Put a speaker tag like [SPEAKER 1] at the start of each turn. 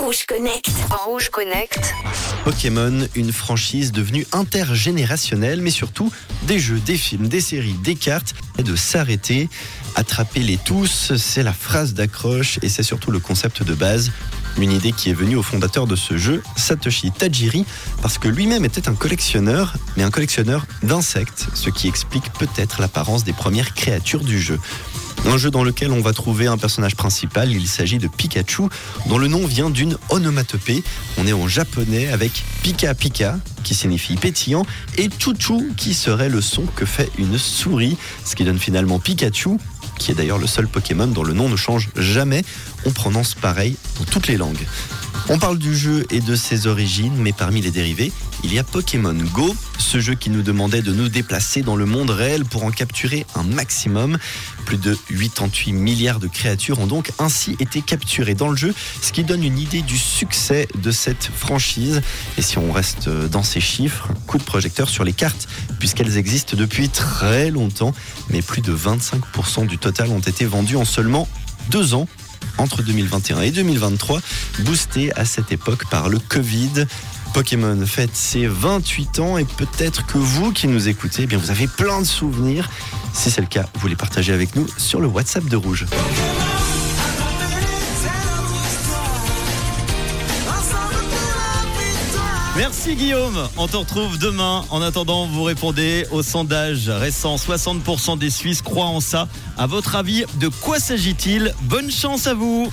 [SPEAKER 1] Rouge Connect.
[SPEAKER 2] Rouge Connect.
[SPEAKER 3] Pokémon, une franchise devenue intergénérationnelle, mais surtout des jeux, des films, des séries, des cartes, et de s'arrêter. Attrapez-les tous, c'est la phrase d'accroche et c'est surtout le concept de base. Une idée qui est venue au fondateur de ce jeu, Satoshi Tajiri, parce que lui-même était un collectionneur, mais un collectionneur d'insectes, ce qui explique peut-être l'apparence des premières créatures du jeu. Un jeu dans lequel on va trouver un personnage principal, il s'agit de Pikachu, dont le nom vient d'une onomatopée. On est en japonais avec Pika Pika, qui signifie pétillant, et Chuchu, qui serait le son que fait une souris, ce qui donne finalement Pikachu, qui est d'ailleurs le seul Pokémon dont le nom ne change jamais. On prononce pareil dans toutes les langues. On parle du jeu et de ses origines, mais parmi les dérivés, il y a Pokémon Go, ce jeu qui nous demandait de nous déplacer dans le monde réel pour en capturer un maximum. Plus de 88 milliards de créatures ont donc ainsi été capturées dans le jeu, ce qui donne une idée du succès de cette franchise. Et si on reste dans ces chiffres, coup de projecteur sur les cartes, puisqu'elles existent depuis très longtemps, mais plus de 25% du total ont été vendus en seulement deux ans entre 2021 et 2023, boosté à cette époque par le Covid. Pokémon fête ses 28 ans et peut-être que vous qui nous écoutez, eh bien vous avez plein de souvenirs. Si c'est le cas, vous les partagez avec nous sur le WhatsApp de Rouge.
[SPEAKER 4] Merci Guillaume, on te retrouve demain. En attendant, vous répondez au sondage récent. 60% des Suisses croient en ça. À votre avis, de quoi s'agit-il? Bonne chance à vous